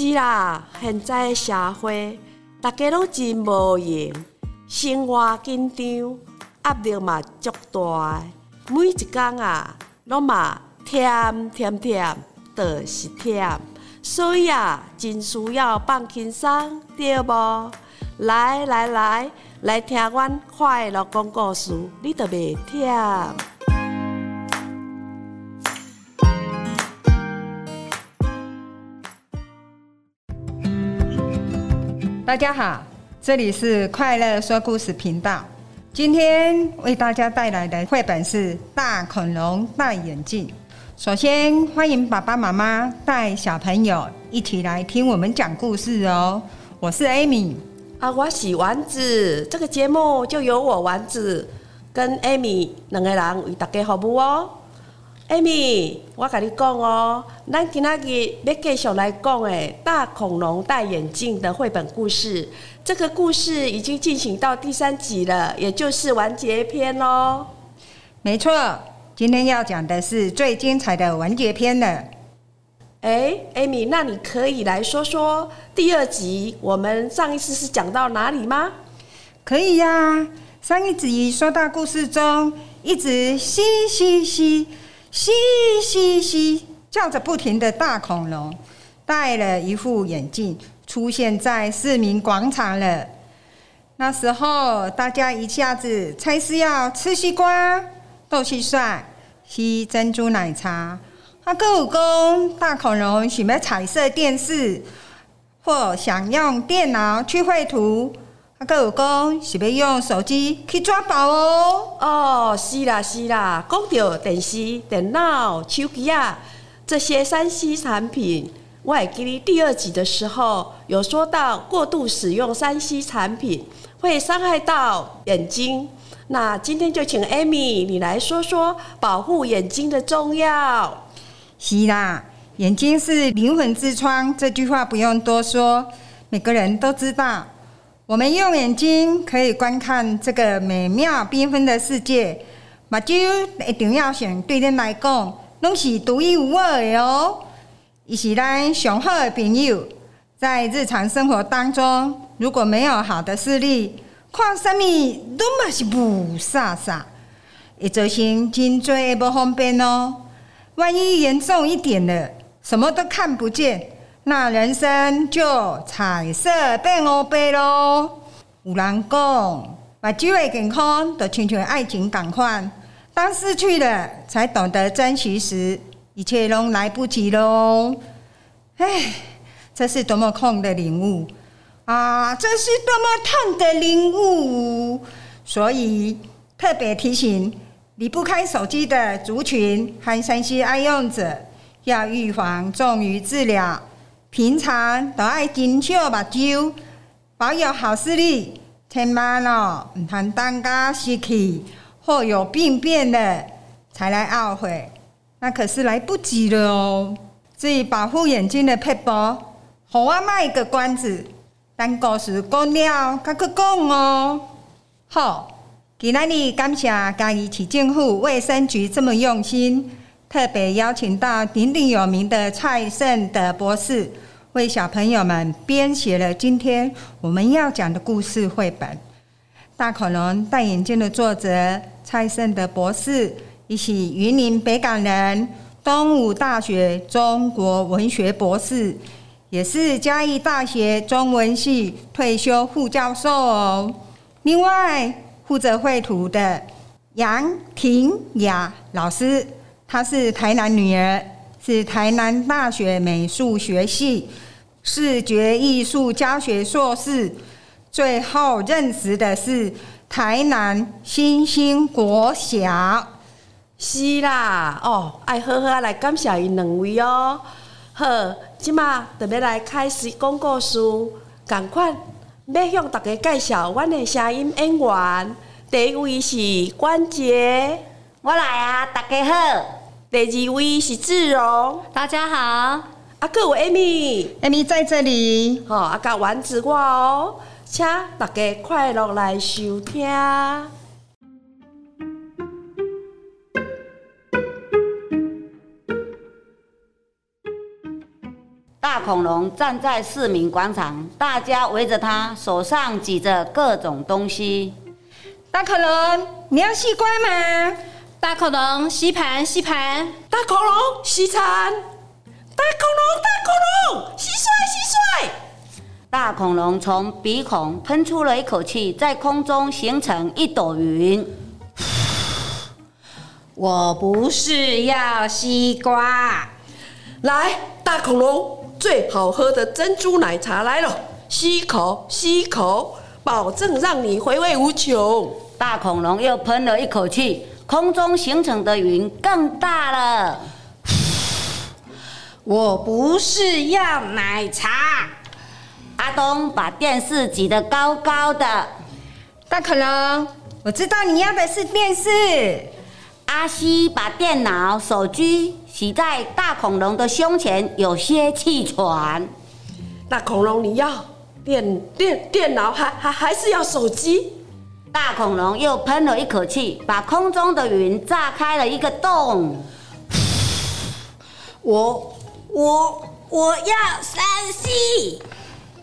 是啦，现在社会大家拢真无闲，生活紧张，压力嘛足大，每一工啊，拢嘛忝忝忝，就是忝，所以啊，真需要放轻松，对无？来来来，来听阮快乐讲故事，你就袂忝。大家好，这里是快乐说故事频道。今天为大家带来的绘本是《大恐龙戴眼镜》。首先，欢迎爸爸妈妈带小朋友一起来听我们讲故事哦。我是 Amy 啊，我是丸子。这个节目就由我丸子跟 Amy 两个人为大家服务哦。Amy，我跟你讲哦，咱今仔日要继续来讲诶，《大恐龙戴眼镜》的绘本故事。这个故事已经进行到第三集了，也就是完结篇喽。没错，今天要讲的是最精彩的完结篇了。哎，Amy，那你可以来说说第二集，我们上一次是讲到哪里吗？可以呀，上一集说到故事中一直嘻嘻嘻。嘻嘻嘻，叫着不停的大恐龙，戴了一副眼镜，出现在市民广场了。那时候，大家一下子猜是要吃西瓜、斗蟋蟀、吸珍珠奶茶。啊，各有公大恐龙想要彩色电视，或想用电脑去绘图。啊，各有讲是要用手机去抓宝哦。哦，是啦是啦，讲到电视、电脑、手机啊这些三 C 产品，我还记得第二集的时候有说到，过度使用三 C 产品会伤害到眼睛。那今天就请 Amy 你来说说保护眼睛的重要。是啦，眼睛是灵魂之窗，这句话不用多说，每个人都知道。我们用眼睛可以观看这个美妙缤纷的世界，目睭一定要选对人来讲，拢是独一无二的哦。伊是咱上好的朋友，在日常生活当中，如果没有好的视力，看什么都嘛是不煞煞，会造成真多不方便哦。万一严重一点了，什么都看不见。那人生就彩色变乌白咯。有人讲，把机会健康都亲像爱情感换，当失去了才懂得珍惜时，一切都来不及咯。唉，这是多么痛的领悟啊！这是多么痛的领悟。所以特别提醒离不开手机的族群和山西爱用者，要预防重于治疗。平常都爱珍惜目睭，保有好视力，千万哦，唔通当家失去或有病变了才来懊悔，那可是来不及了哦。至于保护眼睛的配博，好我卖个关子，等故事讲了再去讲哦。好，今仔日感谢嘉义市政府卫生局这么用心。特别邀请到鼎鼎有名的蔡胜德博士，为小朋友们编写了今天我们要讲的故事绘本《大恐龙戴眼镜》的作者蔡胜德博士，以及云林北港人，东吴大学中国文学博士，也是嘉义大学中文系退休副教授哦。另外，负责绘图的杨婷雅老师。她是台南女儿，是台南大学美术学系视觉艺术教学硕士。最后认识的是台南新兴国小。是啦，哦，爱好好来感谢伊两位哦。好，即马特别来开始讲故事，赶快要向大家介绍阮的声音演员。第一位是关杰，我来啊，大家好。第二位是志荣，大家好。阿哥我 Amy，Amy 在这里。好，阿哥丸子我哦，请大家快乐来收听。大大恐龙站在市民广场，大家围着它，手上举着各种东西。大恐龙，你要吸瓜吗？大恐龙吸盘吸盘，大恐龙吸铲，大恐龙大恐龙蟋蟀蟋蟀。大恐龙从鼻孔喷出了一口气，在空中形成一朵云。我不是要西瓜，来，大恐龙，最好喝的珍珠奶茶来了，吸口吸口，保证让你回味无穷。大恐龙又喷了一口气，空中形成的云更大了。我不是要奶茶。阿东把电视举得高高的，大恐龙，我知道你要的是电视。阿西把电脑、手机洗在大恐龙的胸前，有些气喘。大恐龙，你要电电电脑还还还是要手机？大恐龙又喷了一口气，把空中的云炸开了一个洞。我我我要三 C。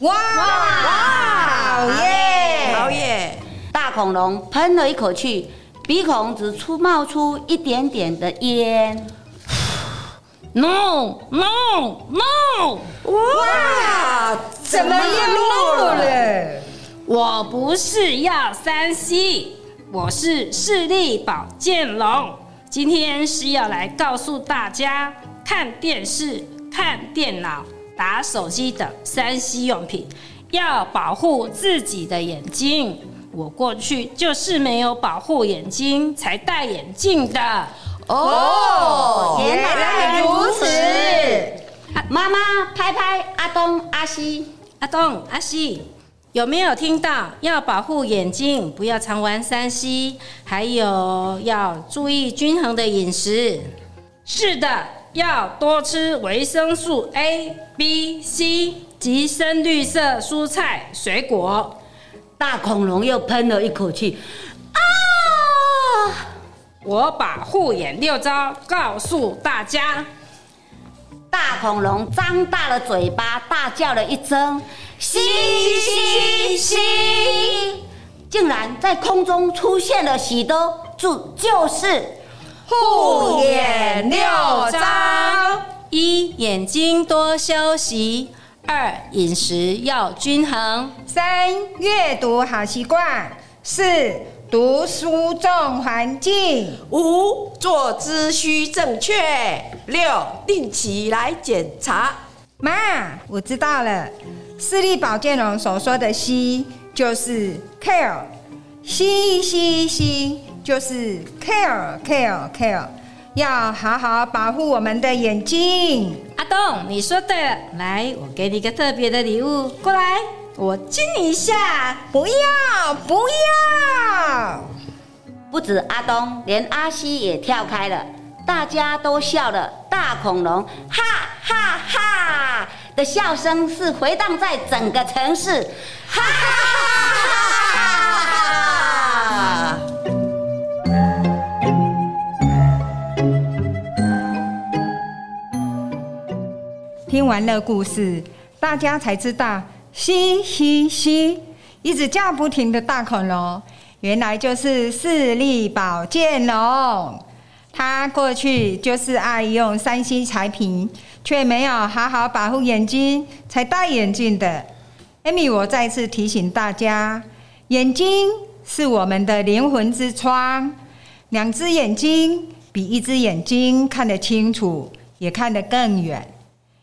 哇哇耶！好耶！大恐龙喷了一口气，鼻孔只出冒出一点点的烟。No no no！哇，怎么又漏了？我不是要三 C，我是视力保健龙。今天是要来告诉大家，看电视、看电脑、打手机等三 C 用品，要保护自己的眼睛。我过去就是没有保护眼睛，才戴眼镜的。哦，原来如此。啊妈妈拍拍阿东、阿西，阿东、阿西，有没有听到？要保护眼睛，不要常玩三 C，还有要注意均衡的饮食。是的，要多吃维生素 A、B、C 及深绿色蔬菜水果。大恐龙又喷了一口气，啊！我把护眼六招告诉大家。大恐龙张大了嘴巴，大叫了一声：“嘻嘻嘻！”竟然在空中出现了许多就，就是护眼六招。一、眼睛多休息；二、饮食要均衡；三、阅读好习惯；四、读书重环境。五坐姿需正确，六定期来检查。妈，我知道了，视力保健龙所说的“吸”就是 care，吸吸吸就是 care care care，要好好保护我们的眼睛。阿东，你说对了，来，我给你个特别的礼物，过来，我亲你一下。不要不要！不止阿东，连阿西也跳开了，大家都笑了。大恐龙哈哈哈的笑声是回荡在整个城市，哈哈哈哈！听完了故事，大家才知道，嘻嘻嘻，一直叫不停的大恐龙，原来就是视力保健龙。它过去就是爱用三 C 产品，却没有好好保护眼睛，才戴眼镜的。Amy，我再次提醒大家，眼睛是我们的灵魂之窗，两只眼睛比一只眼睛看得清楚，也看得更远。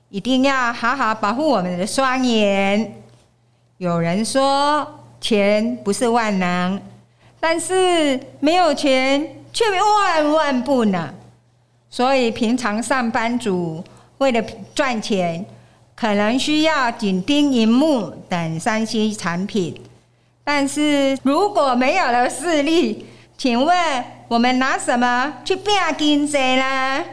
一定要好好保护我们的双眼。有人说钱不是万能，但是没有钱却万万不能。所以平常上班族为了赚钱，可能需要紧盯荧幕等三 C 产品。但是如果没有了视力，请问我们拿什么去拼经济呢？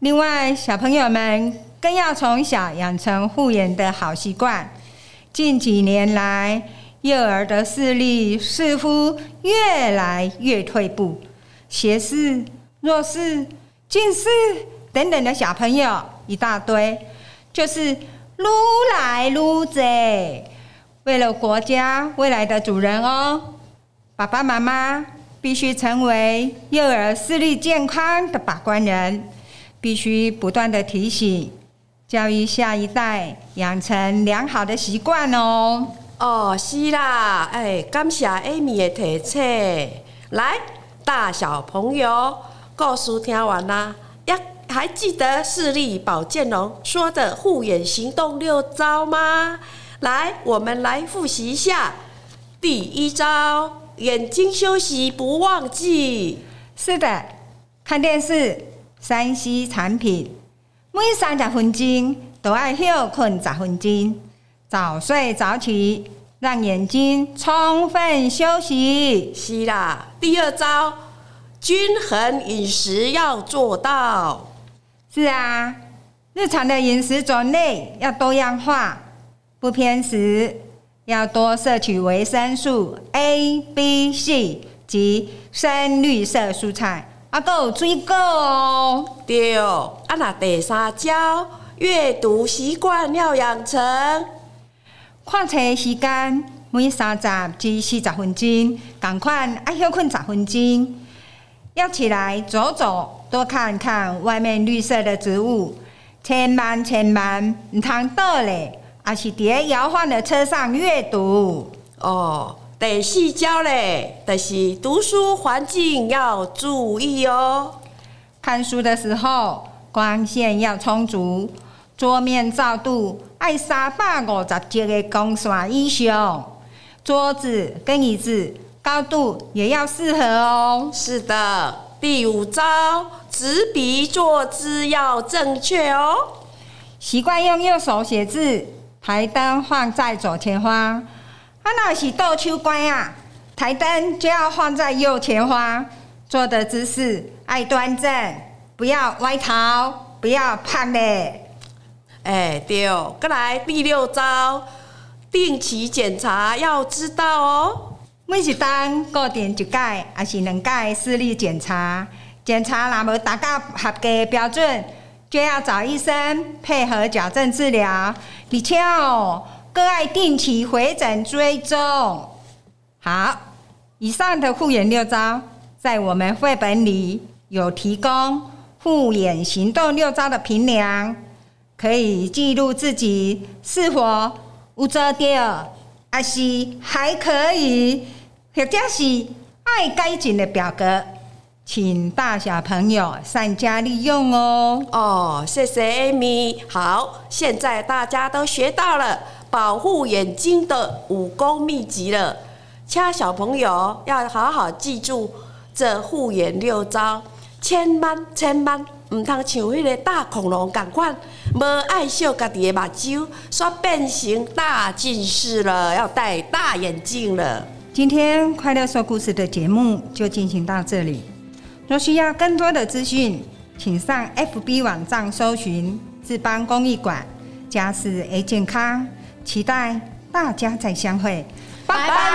另外，小朋友们更要从小养成护眼的好习惯。近几年来，幼儿的视力似乎越来越退步，斜视、弱视、近视等等的小朋友一大堆，就是撸来撸去。为了国家未来的主人哦，爸爸妈妈必须成为幼儿视力健康的把关人，必须不断的提醒、教育下一代，养成良好的习惯哦。哦，是啦，哎，感谢 Amy 的提醒。来，大小朋友，故事听完啦，呀，还记得视力保健龙说的护眼行动六招吗？来，我们来复习一下。第一招，眼睛休息不忘记。是的，看电视、三 C 产品，每三十分钟都要休困十分钟，早睡早起，让眼睛充分休息。是啦，第二招，均衡饮食要做到。是啊，日常的饮食种类要多样化。不偏食，要多摄取维生素 A、B、C 及深绿色蔬菜，啊，够水果哦。对，啊，那第三招，阅读习惯要养成。看册时间每三十至四十分钟，赶快爱休困十分钟。要起来走走，多看看外面绿色的植物，千万千万唔通倒咧。还是在摇晃的车上阅读哦。第四招嘞，就是读书环境要注意哦。看书的时候，光线要充足，桌面照度爱三百五十级的光线以上。桌子跟椅子高度也要适合哦。是的，第五招，执笔坐姿要正确哦。习惯用右手写字。台灯放在左前方，啊，那是倒秋关啊！台灯就要放在右前方，坐的姿势爱端正，不要歪头，不要胖嘞。哎，对，再来第六招，定期检查要知道哦。每一单固定一届还是两届视力检查，检查若无达到合格标准。就要找医生配合矫正治疗，而且哦，更爱定期回诊追踪。好，以上的护眼六招，在我们绘本里有提供护眼行动六招的评量，可以记录自己是否有做到，还是还可以，或者是爱改进的表格。请大小朋友善加利用哦。哦，谢谢 Amy。好，现在大家都学到了保护眼睛的武功秘籍了。请小朋友要好好记住这护眼六招，千万千万唔通像迄个大恐龙咁款，无爱惜家己的目睭，说变成大近视了，要戴大眼镜了。今天快乐说故事的节目就进行到这里。若需要更多的资讯，请上 FB 网站搜寻智邦公益馆，家事 A 健康，期待大家再相会，拜拜。